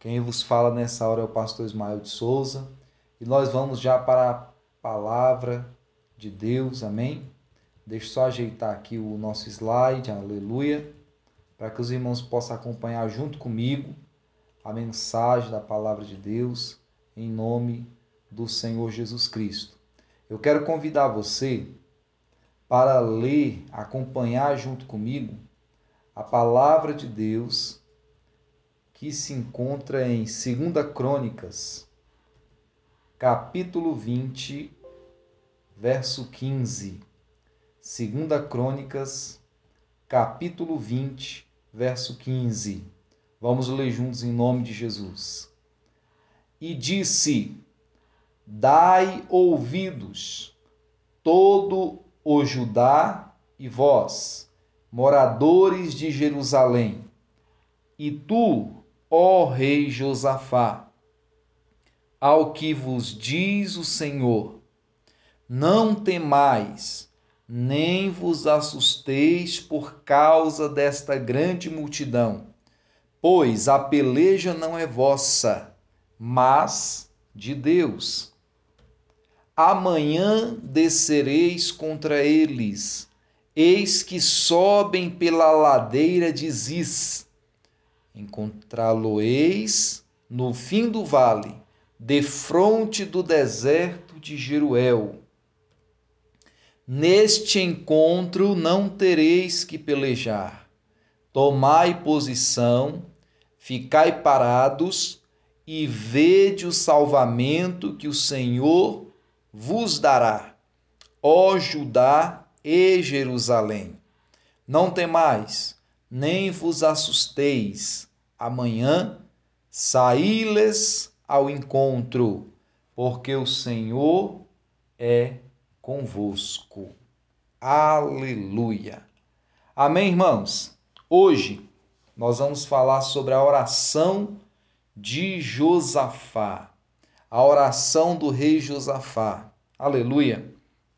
Quem vos fala nessa hora é o pastor Ismael de Souza e nós vamos já para a palavra de Deus, amém? Deixa eu só ajeitar aqui o nosso slide, aleluia, para que os irmãos possam acompanhar junto comigo a mensagem da palavra de Deus em nome do Senhor Jesus Cristo. Eu quero convidar você para ler, acompanhar junto comigo a palavra de Deus que se encontra em 2 Crônicas, capítulo 20, verso 15. 2 Crônicas, capítulo 20, verso 15. Vamos ler juntos em nome de Jesus. E disse: Dai ouvidos, todo o Judá e vós, moradores de Jerusalém, e tu, ó rei Josafá, ao que vos diz o Senhor: Não temais, nem vos assusteis por causa desta grande multidão, pois a peleja não é vossa, mas de Deus. Amanhã descereis contra eles, eis que sobem pela ladeira de Ziz Encontrá-lo-eis no fim do vale, defronte do deserto de Jeruel. Neste encontro não tereis que pelejar. Tomai posição, ficai parados e vede o salvamento que o Senhor vos dará, ó Judá e Jerusalém. Não temais, nem vos assusteis. Amanhã saí-lhes ao encontro, porque o Senhor é convosco. Aleluia. Amém, irmãos? Hoje nós vamos falar sobre a oração de Josafá, a oração do rei Josafá. Aleluia.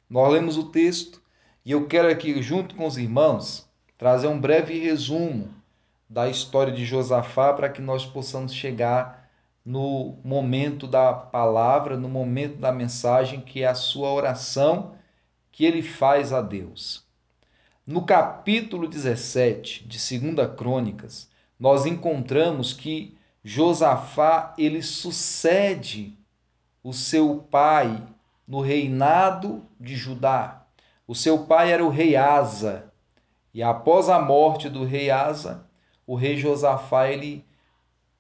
Nós lemos o texto e eu quero aqui, junto com os irmãos, trazer um breve resumo da história de Josafá para que nós possamos chegar no momento da palavra, no momento da mensagem, que é a sua oração que ele faz a Deus. No capítulo 17 de 2 Crônicas, nós encontramos que Josafá ele sucede o seu pai no reinado de Judá. O seu pai era o rei Asa, e após a morte do rei Asa, o rei Josafá ele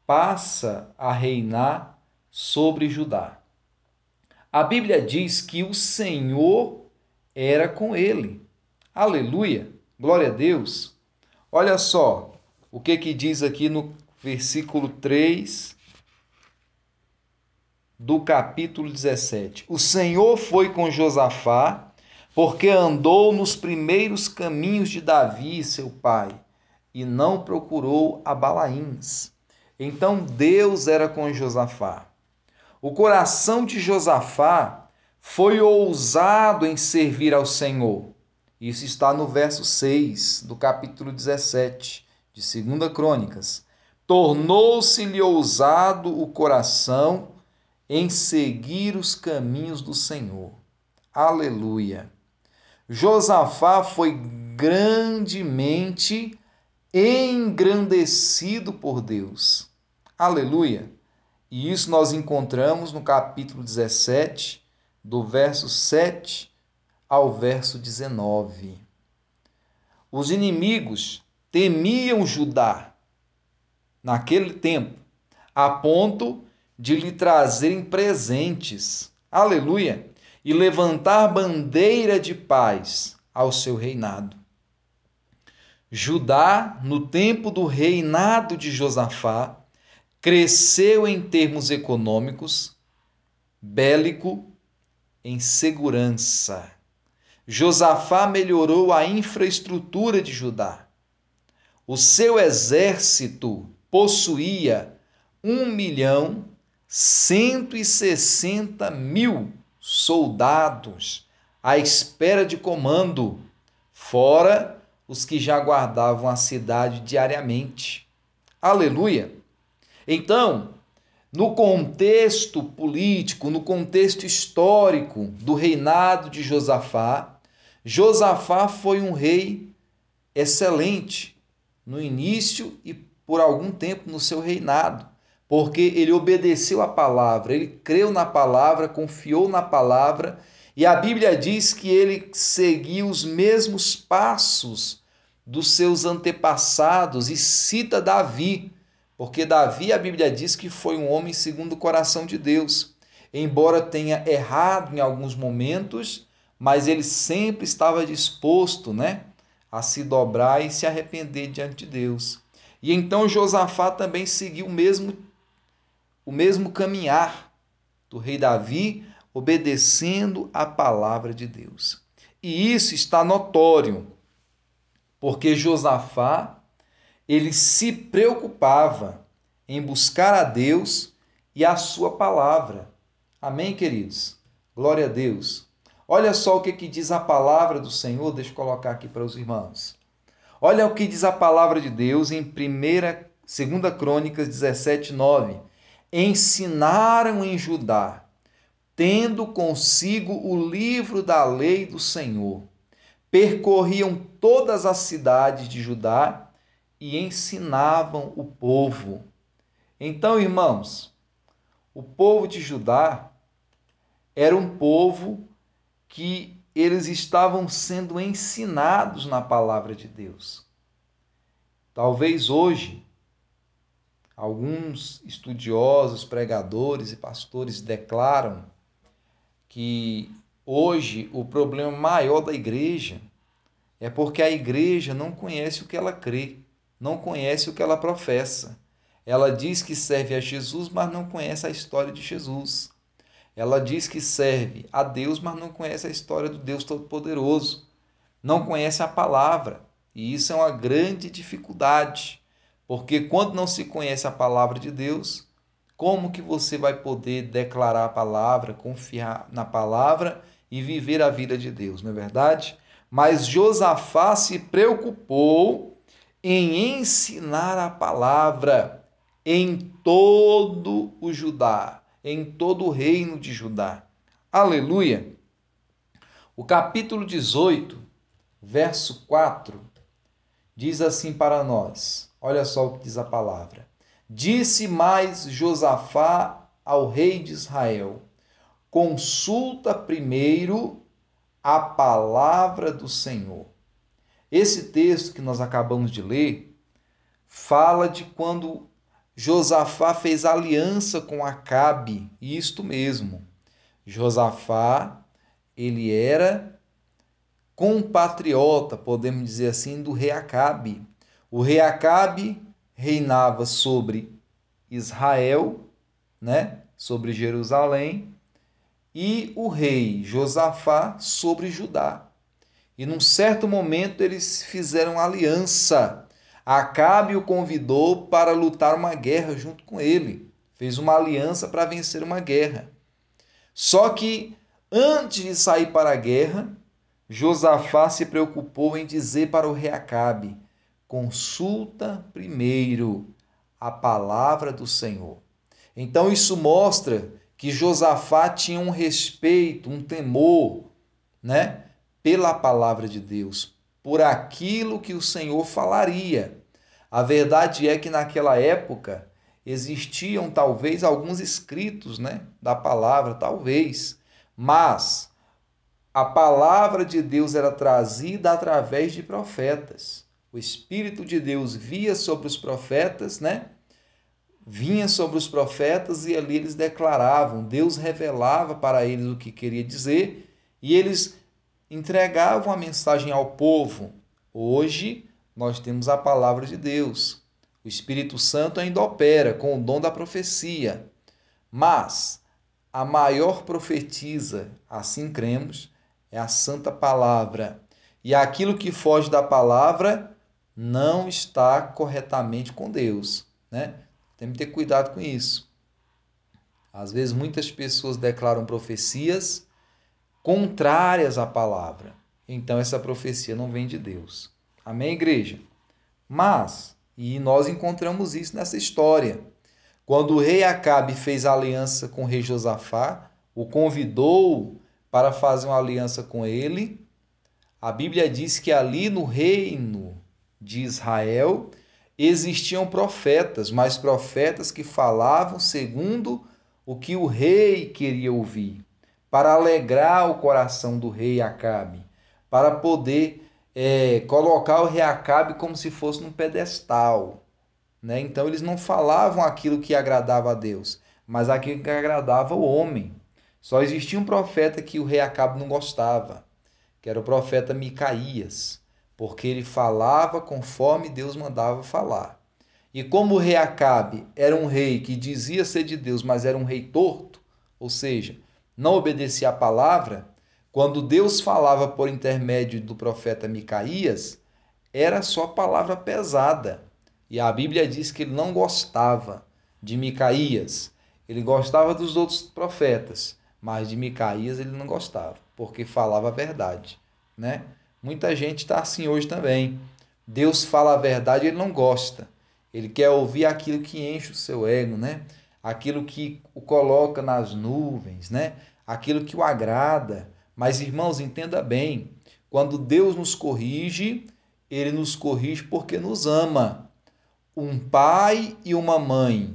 passa a reinar sobre Judá. A Bíblia diz que o Senhor era com ele. Aleluia! Glória a Deus! Olha só o que que diz aqui no versículo 3 do capítulo 17. O Senhor foi com Josafá porque andou nos primeiros caminhos de Davi, seu pai, e não procurou a Balaíns. Então Deus era com Josafá. O coração de Josafá foi ousado em servir ao Senhor. Isso está no verso 6 do capítulo 17 de 2 Crônicas. Tornou-se-lhe ousado o coração em seguir os caminhos do Senhor. Aleluia. Josafá foi grandemente engrandecido por Deus. Aleluia! E isso nós encontramos no capítulo 17, do verso 7 ao verso 19. Os inimigos temiam Judá naquele tempo, a ponto de lhe trazerem presentes. Aleluia! E levantar bandeira de paz ao seu reinado. Judá, no tempo do reinado de Josafá, cresceu em termos econômicos, bélico, em segurança. Josafá melhorou a infraestrutura de Judá. O seu exército possuía um milhão cento e sessenta mil soldados à espera de comando, fora os que já guardavam a cidade diariamente. Aleluia! Então, no contexto político, no contexto histórico do reinado de Josafá, Josafá foi um rei excelente no início e por algum tempo no seu reinado, porque ele obedeceu a palavra, ele creu na palavra, confiou na palavra, e a Bíblia diz que ele seguiu os mesmos passos dos seus antepassados e cita Davi, porque Davi, a Bíblia diz que foi um homem segundo o coração de Deus. Embora tenha errado em alguns momentos, mas ele sempre estava disposto, né, a se dobrar e se arrepender diante de Deus. E então Josafá também seguiu o mesmo o mesmo caminhar do rei Davi, obedecendo a palavra de Deus. E isso está notório, porque Josafá ele se preocupava em buscar a Deus e a sua palavra. Amém, queridos? Glória a Deus. Olha só o que, que diz a palavra do Senhor, deixa eu colocar aqui para os irmãos. Olha o que diz a palavra de Deus em 1 Segunda Crônicas 17, 9. Ensinaram em Judá, tendo consigo o livro da lei do Senhor. Percorriam todas as cidades de Judá e ensinavam o povo. Então, irmãos, o povo de Judá era um povo que eles estavam sendo ensinados na palavra de Deus. Talvez hoje, alguns estudiosos, pregadores e pastores declaram que hoje o problema maior da igreja é porque a igreja não conhece o que ela crê não conhece o que ela professa. Ela diz que serve a Jesus, mas não conhece a história de Jesus. Ela diz que serve a Deus, mas não conhece a história do Deus Todo-Poderoso. Não conhece a palavra. E isso é uma grande dificuldade, porque quando não se conhece a palavra de Deus, como que você vai poder declarar a palavra, confiar na palavra e viver a vida de Deus, não é verdade? Mas Josafá se preocupou em ensinar a palavra em todo o Judá, em todo o reino de Judá. Aleluia! O capítulo 18, verso 4, diz assim para nós: olha só o que diz a palavra. Disse mais Josafá ao rei de Israel: consulta primeiro a palavra do Senhor esse texto que nós acabamos de ler fala de quando Josafá fez aliança com Acabe, isto mesmo. Josafá, ele era compatriota, podemos dizer assim, do rei Acabe. O rei Acabe reinava sobre Israel, né? Sobre Jerusalém, e o rei Josafá sobre Judá. E num certo momento eles fizeram aliança. Acabe o convidou para lutar uma guerra junto com ele. Fez uma aliança para vencer uma guerra. Só que antes de sair para a guerra, Josafá se preocupou em dizer para o rei Acabe: consulta primeiro a palavra do Senhor. Então isso mostra que Josafá tinha um respeito, um temor, né? pela palavra de Deus, por aquilo que o Senhor falaria. A verdade é que naquela época existiam talvez alguns escritos, né, da palavra, talvez, mas a palavra de Deus era trazida através de profetas. O espírito de Deus via sobre os profetas, né? Vinha sobre os profetas e ali eles declaravam, Deus revelava para eles o que queria dizer e eles entregavam a mensagem ao povo. Hoje, nós temos a palavra de Deus. O Espírito Santo ainda opera com o dom da profecia. Mas a maior profetisa, assim cremos, é a Santa Palavra. E aquilo que foge da palavra não está corretamente com Deus. Né? Temos que ter cuidado com isso. Às vezes, muitas pessoas declaram profecias contrárias à palavra. Então essa profecia não vem de Deus. Amém, igreja? Mas, e nós encontramos isso nessa história. quando o rei Acabe fez aliança com o rei Josafá, o convidou para fazer uma aliança com ele, a Bíblia diz que ali no reino de Israel existiam profetas, mas profetas que falavam segundo o que o rei queria ouvir, para alegrar o coração do rei Acabe, para poder é, colocar o rei Acabe como se fosse num pedestal. Né? Então eles não falavam aquilo que agradava a Deus, mas aquilo que agradava o homem. Só existia um profeta que o rei Acabe não gostava, que era o profeta Micaías porque ele falava conforme Deus mandava falar. E como o rei Acabe era um rei que dizia ser de Deus, mas era um rei torto, ou seja, não obedecia à palavra, quando Deus falava por intermédio do profeta Micaías, era só palavra pesada. E a Bíblia diz que ele não gostava de Micaías. Ele gostava dos outros profetas, mas de Micaías ele não gostava, porque falava a verdade, né? Muita gente está assim hoje também. Deus fala a verdade, ele não gosta. Ele quer ouvir aquilo que enche o seu ego, né? Aquilo que o coloca nas nuvens, né? Aquilo que o agrada. Mas irmãos, entenda bem, quando Deus nos corrige, ele nos corrige porque nos ama. Um pai e uma mãe,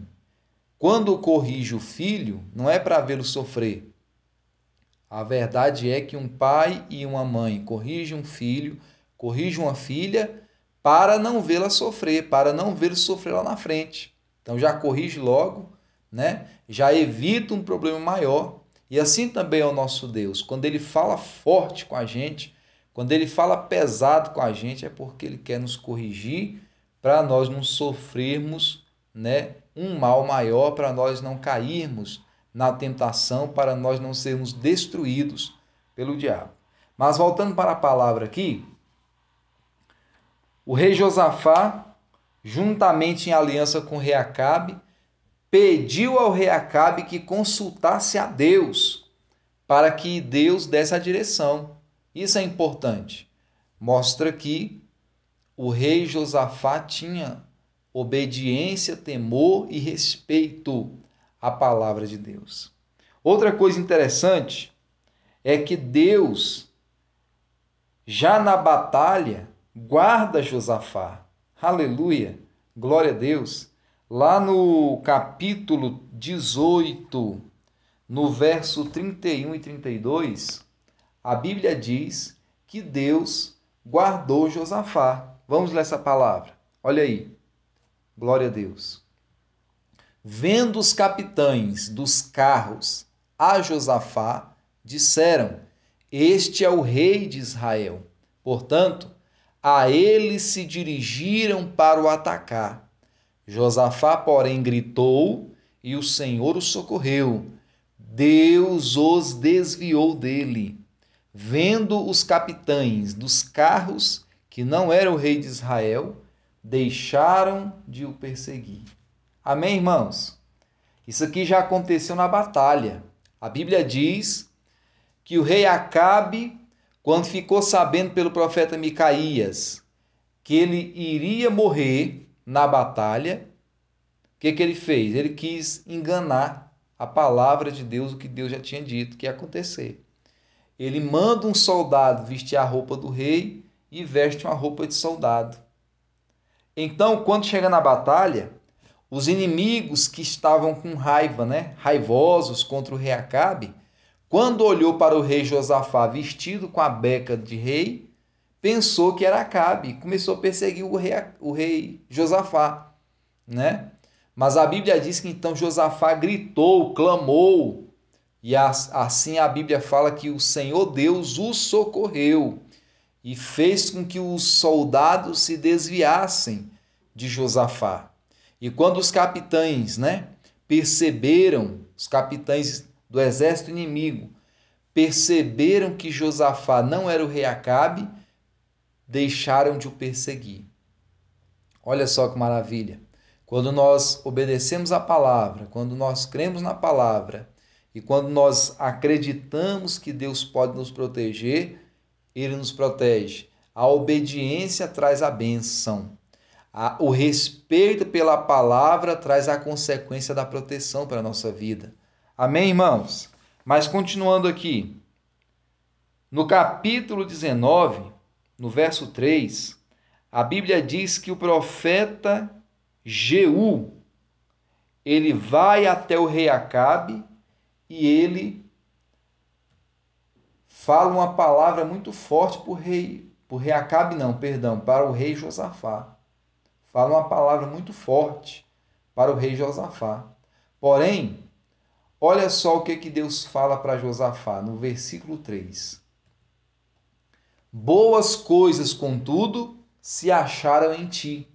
quando corrige o filho, não é para vê-lo sofrer, a verdade é que um pai e uma mãe corrigem um filho, corrigem uma filha para não vê-la sofrer, para não vê-lo sofrer lá na frente. Então já corrige logo, né? Já evita um problema maior. E assim também é o nosso Deus. Quando ele fala forte com a gente, quando ele fala pesado com a gente, é porque ele quer nos corrigir para nós não sofrermos, né, um mal maior, para nós não cairmos na tentação para nós não sermos destruídos pelo diabo. Mas voltando para a palavra aqui, o rei Josafá, juntamente em aliança com o rei Acabe, pediu ao rei Acabe que consultasse a Deus para que Deus desse a direção. Isso é importante. Mostra que o rei Josafá tinha obediência, temor e respeito a palavra de Deus. Outra coisa interessante é que Deus, já na batalha, guarda Josafá. Aleluia! Glória a Deus! Lá no capítulo 18, no verso 31 e 32, a Bíblia diz que Deus guardou Josafá. Vamos ler essa palavra. Olha aí. Glória a Deus. Vendo os capitães dos carros a Josafá, disseram: Este é o rei de Israel. Portanto, a ele se dirigiram para o atacar. Josafá, porém, gritou e o Senhor o socorreu. Deus os desviou dele. Vendo os capitães dos carros que não era o rei de Israel, deixaram de o perseguir. Amém, irmãos? Isso aqui já aconteceu na batalha. A Bíblia diz que o rei Acabe, quando ficou sabendo pelo profeta Micaías que ele iria morrer na batalha, o que, que ele fez? Ele quis enganar a palavra de Deus, o que Deus já tinha dito que ia acontecer. Ele manda um soldado vestir a roupa do rei e veste uma roupa de soldado. Então, quando chega na batalha, os inimigos que estavam com raiva, né, raivosos contra o rei Acabe, quando olhou para o rei Josafá vestido com a beca de rei, pensou que era Acabe, começou a perseguir o rei, o rei Josafá, né? Mas a Bíblia diz que então Josafá gritou, clamou, e assim a Bíblia fala que o Senhor Deus o socorreu e fez com que os soldados se desviassem de Josafá. E quando os capitães, né, perceberam, os capitães do exército inimigo, perceberam que Josafá não era o rei Acabe, deixaram de o perseguir. Olha só que maravilha. Quando nós obedecemos a palavra, quando nós cremos na palavra e quando nós acreditamos que Deus pode nos proteger, ele nos protege. A obediência traz a o respeito pela palavra traz a consequência da proteção para a nossa vida. Amém, irmãos? Mas continuando aqui, no capítulo 19, no verso 3, a Bíblia diz que o profeta Jeú, ele vai até o rei Acabe e ele fala uma palavra muito forte para o rei, para o rei Acabe não, perdão, para o rei Josafá fala uma palavra muito forte para o rei Josafá. Porém, olha só o que, que Deus fala para Josafá no versículo 3. Boas coisas, contudo, se acharam em ti,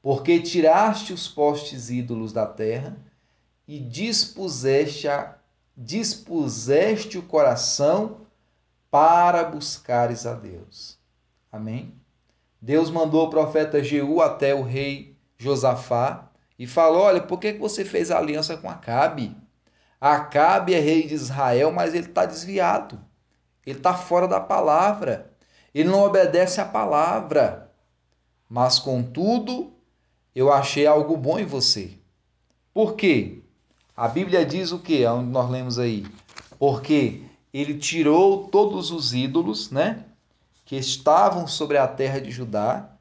porque tiraste os postes ídolos da terra e dispuseste, a, dispuseste o coração para buscares a Deus. Amém? Deus mandou o profeta Jeú até o rei Josafá e falou: Olha, por que você fez aliança com Acabe? Acabe é rei de Israel, mas ele está desviado. Ele está fora da palavra. Ele não obedece à palavra. Mas, contudo, eu achei algo bom em você. Por quê? A Bíblia diz o quê? Onde nós lemos aí? Porque ele tirou todos os ídolos, né? Que estavam sobre a terra de Judá,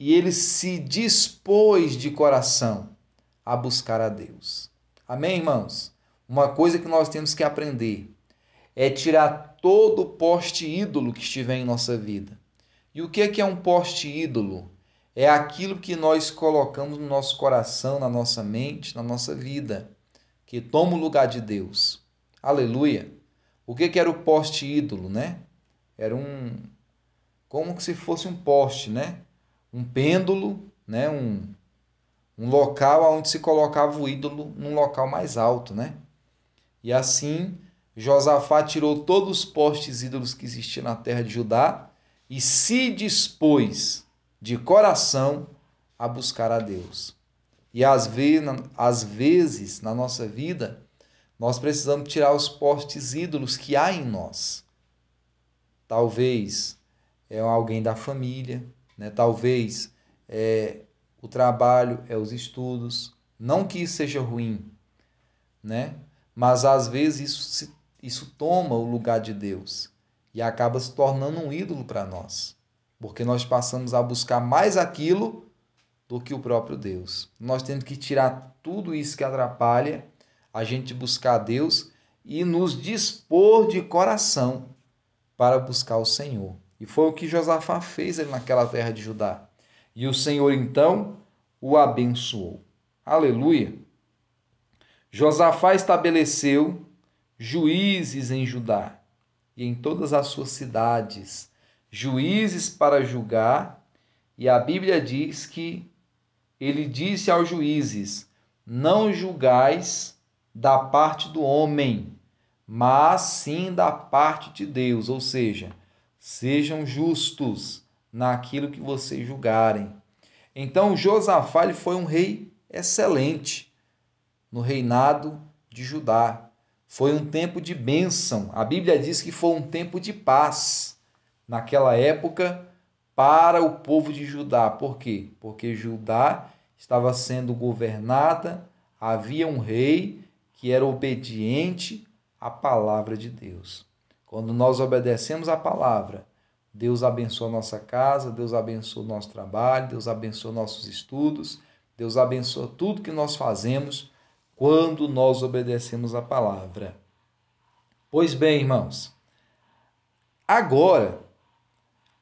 e ele se dispôs de coração a buscar a Deus. Amém, irmãos? Uma coisa que nós temos que aprender é tirar todo o poste ídolo que estiver em nossa vida. E o que é, que é um poste ídolo? É aquilo que nós colocamos no nosso coração, na nossa mente, na nossa vida, que toma o lugar de Deus. Aleluia! O que, que era o poste ídolo, né? Era um, como se fosse um poste, né? Um pêndulo, né? Um, um local onde se colocava o ídolo num local mais alto, né? E assim Josafá tirou todos os postes ídolos que existiam na terra de Judá e se dispôs de coração a buscar a Deus. E às vezes, às vezes na nossa vida, nós precisamos tirar os postes ídolos que há em nós. Talvez é alguém da família, né? talvez é o trabalho, é os estudos. Não que isso seja ruim, né? mas às vezes isso, se, isso toma o lugar de Deus e acaba se tornando um ídolo para nós, porque nós passamos a buscar mais aquilo do que o próprio Deus. Nós temos que tirar tudo isso que atrapalha a gente buscar Deus e nos dispor de coração para buscar o Senhor. E foi o que Josafá fez ali naquela terra de Judá. E o Senhor então o abençoou. Aleluia! Josafá estabeleceu juízes em Judá e em todas as suas cidades, juízes para julgar, e a Bíblia diz que ele disse aos juízes: Não julgais da parte do homem, mas sim da parte de Deus, ou seja, Sejam justos naquilo que vocês julgarem. Então Josafá ele foi um rei excelente no reinado de Judá. Foi um tempo de bênção. A Bíblia diz que foi um tempo de paz naquela época para o povo de Judá. Por quê? Porque Judá estava sendo governada, havia um rei que era obediente à palavra de Deus. Quando nós obedecemos a palavra, Deus abençoa a nossa casa, Deus abençoa o nosso trabalho, Deus abençoa nossos estudos, Deus abençoa tudo que nós fazemos quando nós obedecemos a palavra. Pois bem, irmãos, agora,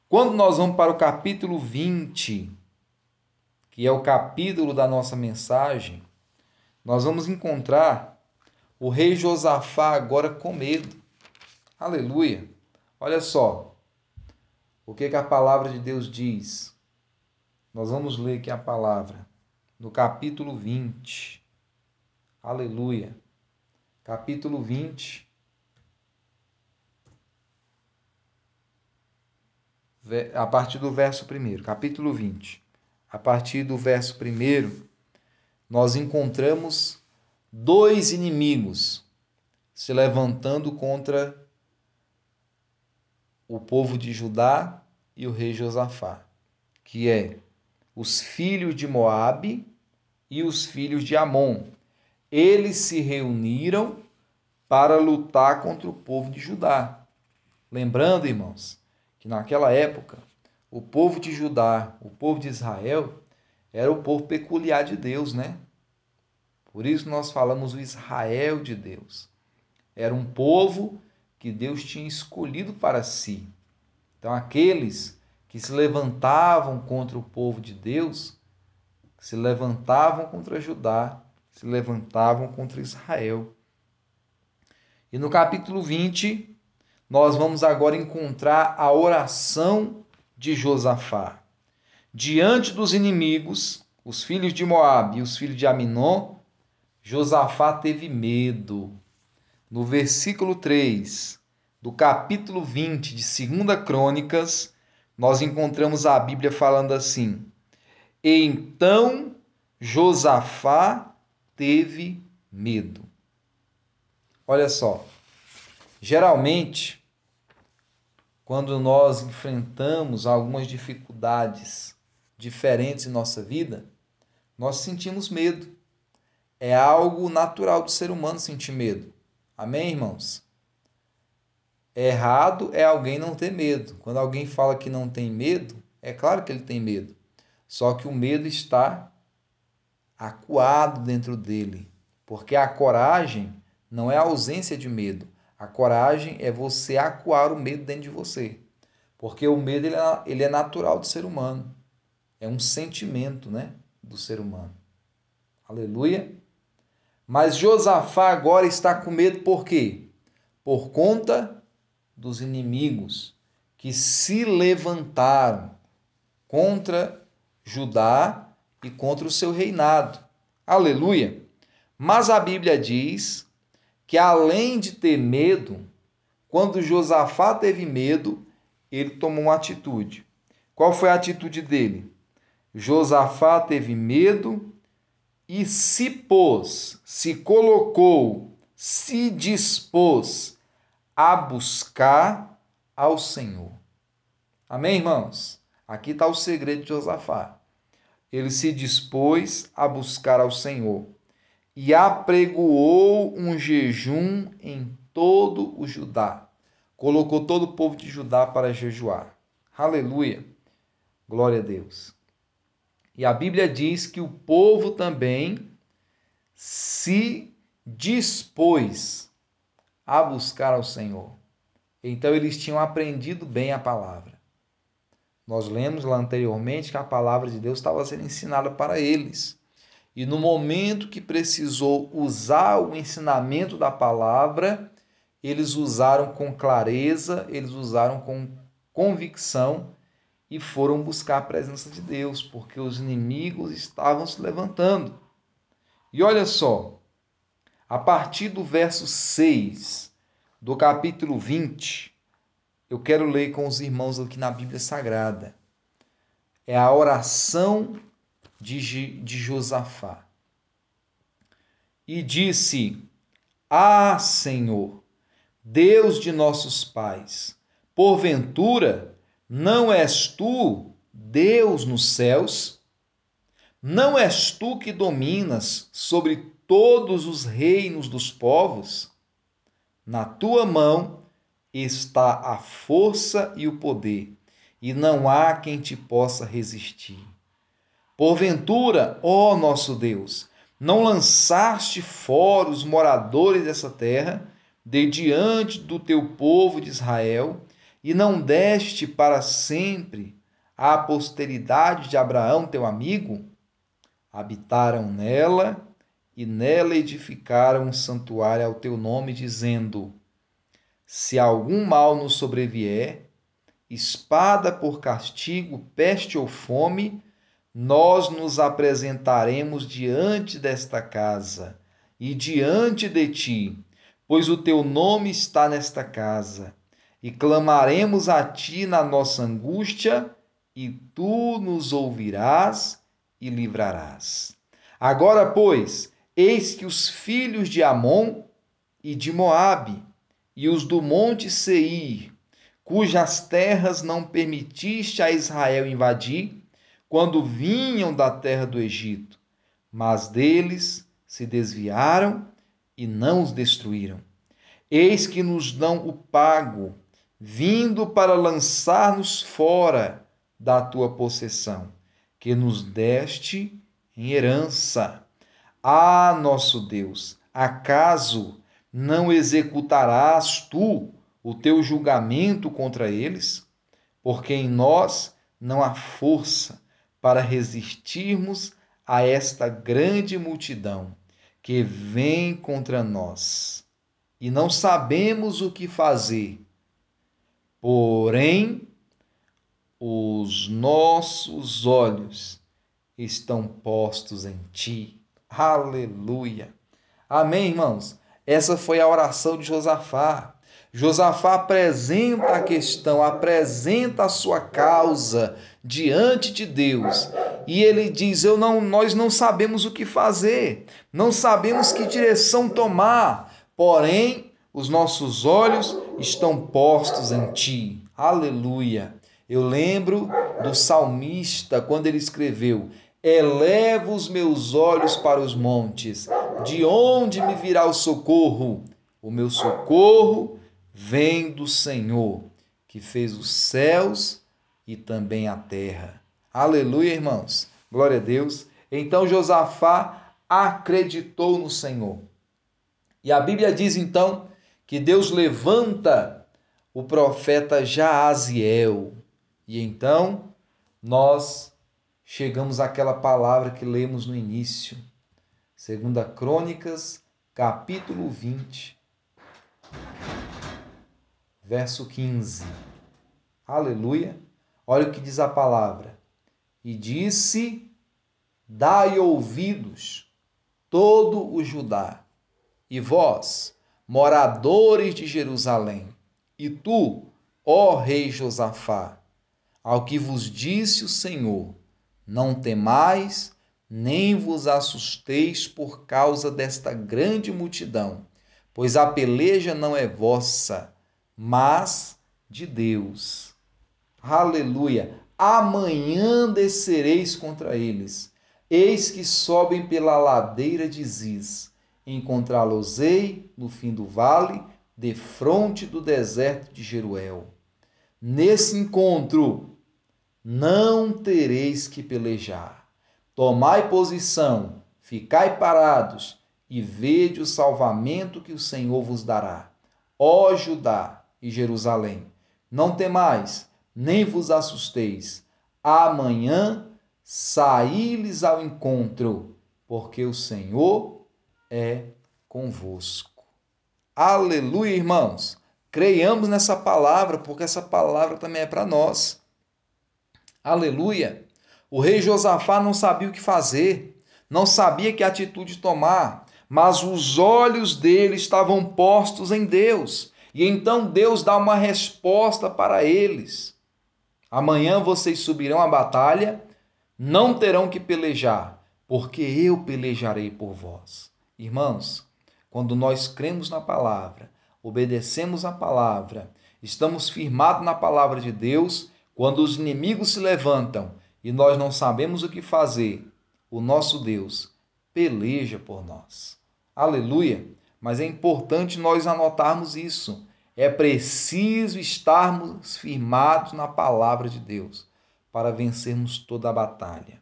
quando nós vamos para o capítulo 20, que é o capítulo da nossa mensagem, nós vamos encontrar o rei Josafá agora com medo. Aleluia. Olha só. O que, que a palavra de Deus diz? Nós vamos ler aqui a palavra no capítulo 20. Aleluia. Capítulo 20. A partir do verso 1, capítulo 20. A partir do verso 1, nós encontramos dois inimigos se levantando contra o povo de Judá e o rei Josafá, que é os filhos de Moabe e os filhos de Amon. Eles se reuniram para lutar contra o povo de Judá. Lembrando, irmãos, que naquela época o povo de Judá, o povo de Israel, era o povo peculiar de Deus, né? Por isso nós falamos o Israel de Deus. Era um povo que Deus tinha escolhido para si. Então, aqueles que se levantavam contra o povo de Deus, se levantavam contra Judá, se levantavam contra Israel. E no capítulo 20, nós vamos agora encontrar a oração de Josafá. Diante dos inimigos, os filhos de Moabe e os filhos de Aminon, Josafá teve medo. No versículo 3 do capítulo 20 de 2 Crônicas, nós encontramos a Bíblia falando assim: Então Josafá teve medo. Olha só, geralmente, quando nós enfrentamos algumas dificuldades diferentes em nossa vida, nós sentimos medo. É algo natural do ser humano sentir medo. Amém, irmãos? Errado é alguém não ter medo. Quando alguém fala que não tem medo, é claro que ele tem medo. Só que o medo está acuado dentro dele. Porque a coragem não é a ausência de medo. A coragem é você acuar o medo dentro de você. Porque o medo ele é, ele é natural do ser humano. É um sentimento né, do ser humano. Aleluia. Mas Josafá agora está com medo por quê? Por conta dos inimigos que se levantaram contra Judá e contra o seu reinado. Aleluia! Mas a Bíblia diz que além de ter medo, quando Josafá teve medo, ele tomou uma atitude. Qual foi a atitude dele? Josafá teve medo e se pôs, se colocou, se dispôs a buscar ao Senhor. Amém, irmãos? Aqui está o segredo de Josafá. Ele se dispôs a buscar ao Senhor e apregoou um jejum em todo o Judá. Colocou todo o povo de Judá para jejuar. Aleluia. Glória a Deus. E a Bíblia diz que o povo também se dispôs a buscar ao Senhor. Então eles tinham aprendido bem a palavra. Nós lemos lá anteriormente que a palavra de Deus estava sendo ensinada para eles. E no momento que precisou usar o ensinamento da palavra, eles usaram com clareza, eles usaram com convicção e foram buscar a presença de Deus, porque os inimigos estavam se levantando. E olha só, a partir do verso 6 do capítulo 20, eu quero ler com os irmãos aqui na Bíblia Sagrada. É a oração de, de Josafá. E disse: Ah, Senhor, Deus de nossos pais, porventura não és tu Deus nos céus? Não és tu que dominas sobre todos os reinos dos povos? Na tua mão está a força e o poder, e não há quem te possa resistir. Porventura, ó nosso Deus, não lançaste fora os moradores dessa terra, de diante do teu povo de Israel, e não deste para sempre à posteridade de Abraão, teu amigo? Habitaram nela e nela edificaram um santuário ao teu nome, dizendo: Se algum mal nos sobrevier, espada por castigo, peste ou fome, nós nos apresentaremos diante desta casa e diante de ti, pois o teu nome está nesta casa, e clamaremos a ti na nossa angústia, e tu nos ouvirás e livrarás. Agora, pois, eis que os filhos de Amon e de Moabe e os do monte Seir, cujas terras não permitiste a Israel invadir, quando vinham da terra do Egito, mas deles se desviaram e não os destruíram. Eis que nos dão o pago, vindo para lançar-nos fora da tua possessão, que nos deste em herança. Ah, nosso Deus, acaso não executarás tu o teu julgamento contra eles? Porque em nós não há força para resistirmos a esta grande multidão que vem contra nós. E não sabemos o que fazer. Porém, os nossos olhos estão postos em ti. Aleluia. Amém, irmãos? Essa foi a oração de Josafá. Josafá apresenta a questão, apresenta a sua causa diante de Deus. E ele diz: "Eu não, nós não sabemos o que fazer, não sabemos que direção tomar, porém os nossos olhos estão postos em ti." Aleluia. Eu lembro do salmista quando ele escreveu: Elevo os meus olhos para os montes, de onde me virá o socorro? O meu socorro vem do Senhor, que fez os céus e também a terra. Aleluia, irmãos. Glória a Deus. Então Josafá acreditou no Senhor. E a Bíblia diz então que Deus levanta o profeta Jaaziel. E então nós chegamos àquela palavra que lemos no início. Segunda Crônicas, capítulo 20, verso 15. Aleluia. Olha o que diz a palavra. E disse: Dai ouvidos, todo o Judá, e vós, moradores de Jerusalém, e tu, ó rei Josafá, ao que vos disse o Senhor: Não temais, nem vos assusteis por causa desta grande multidão, pois a peleja não é vossa, mas de Deus. Aleluia! Amanhã descereis contra eles. Eis que sobem pela ladeira de Ziz. Encontrá-los-ei no fim do vale, defronte do deserto de Jeruel. Nesse encontro, não tereis que pelejar. Tomai posição, ficai parados e vede o salvamento que o Senhor vos dará. Ó Judá, e Jerusalém. Não temais, nem vos assusteis. Amanhã saí-lhes ao encontro, porque o Senhor é convosco. Aleluia, irmãos. Creiamos nessa palavra, porque essa palavra também é para nós. Aleluia. O rei Josafá não sabia o que fazer, não sabia que atitude tomar, mas os olhos dele estavam postos em Deus. E então Deus dá uma resposta para eles. Amanhã vocês subirão à batalha, não terão que pelejar, porque eu pelejarei por vós. Irmãos, quando nós cremos na palavra, obedecemos a palavra, estamos firmados na palavra de Deus, quando os inimigos se levantam e nós não sabemos o que fazer, o nosso Deus peleja por nós. Aleluia! mas é importante nós anotarmos isso. É preciso estarmos firmados na palavra de Deus para vencermos toda a batalha.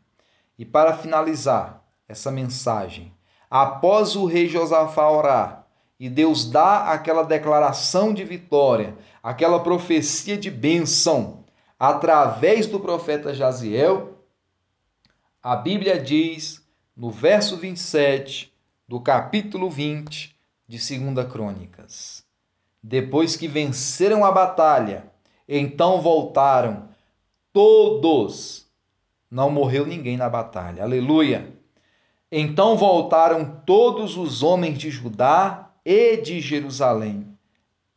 E para finalizar essa mensagem, após o rei Josafá orar e Deus dá aquela declaração de vitória, aquela profecia de bênção através do profeta Jaziel, a Bíblia diz no verso 27 do capítulo 20 de 2 Crônicas. Depois que venceram a batalha, então voltaram todos. Não morreu ninguém na batalha. Aleluia. Então voltaram todos os homens de Judá e de Jerusalém,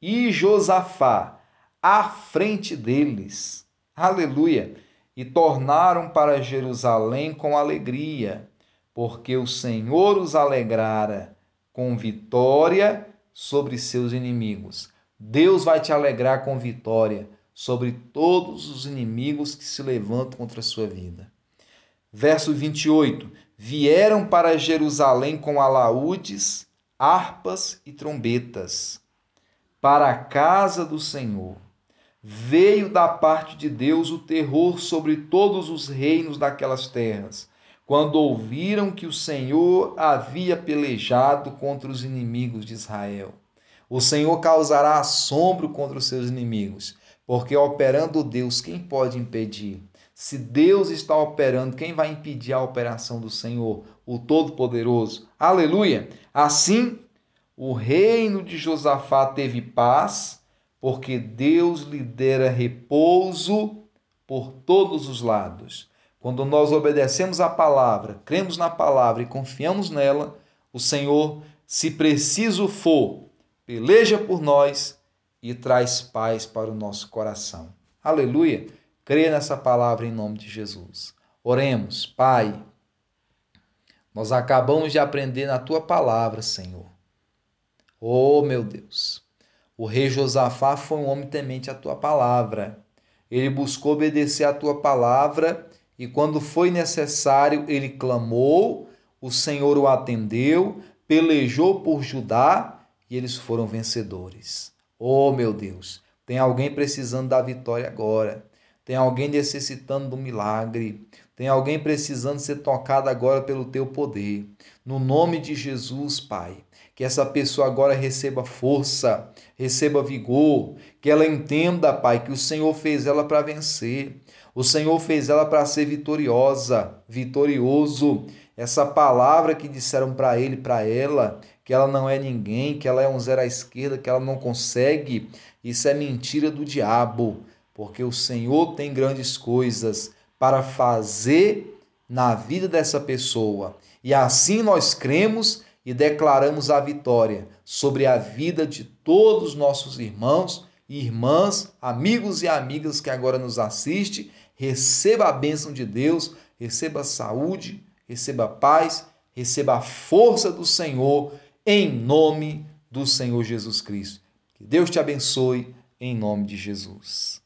e Josafá à frente deles. Aleluia. E tornaram para Jerusalém com alegria, porque o Senhor os alegrara com vitória sobre seus inimigos. Deus vai te alegrar com vitória sobre todos os inimigos que se levantam contra a sua vida. Verso 28: Vieram para Jerusalém com alaúdes, harpas e trombetas, para a casa do Senhor. Veio da parte de Deus o terror sobre todos os reinos daquelas terras, quando ouviram que o Senhor havia pelejado contra os inimigos de Israel. O Senhor causará assombro contra os seus inimigos, porque operando Deus, quem pode impedir? Se Deus está operando, quem vai impedir a operação do Senhor, o Todo-Poderoso? Aleluia! Assim, o reino de Josafá teve paz, porque Deus lhe dera repouso por todos os lados. Quando nós obedecemos a palavra, cremos na palavra e confiamos nela, o Senhor, se preciso for, peleja por nós e traz paz para o nosso coração. Aleluia! Creia nessa palavra em nome de Jesus. Oremos, Pai. Nós acabamos de aprender na tua palavra, Senhor. Oh, meu Deus. O rei Josafá foi um homem temente à tua palavra. Ele buscou obedecer à tua palavra e quando foi necessário, ele clamou, o Senhor o atendeu, pelejou por Judá e eles foram vencedores. Oh, meu Deus, tem alguém precisando da vitória agora. Tem alguém necessitando do milagre. Tem alguém precisando ser tocado agora pelo teu poder. No nome de Jesus, Pai, que essa pessoa agora receba força, receba vigor, que ela entenda, Pai, que o Senhor fez ela para vencer. O Senhor fez ela para ser vitoriosa, vitorioso. Essa palavra que disseram para ele, para ela, que ela não é ninguém, que ela é um zero à esquerda, que ela não consegue, isso é mentira do diabo porque o Senhor tem grandes coisas para fazer na vida dessa pessoa. E assim nós cremos e declaramos a vitória sobre a vida de todos os nossos irmãos e irmãs, amigos e amigas que agora nos assistem. Receba a bênção de Deus, receba saúde, receba paz, receba a força do Senhor, em nome do Senhor Jesus Cristo. Que Deus te abençoe, em nome de Jesus.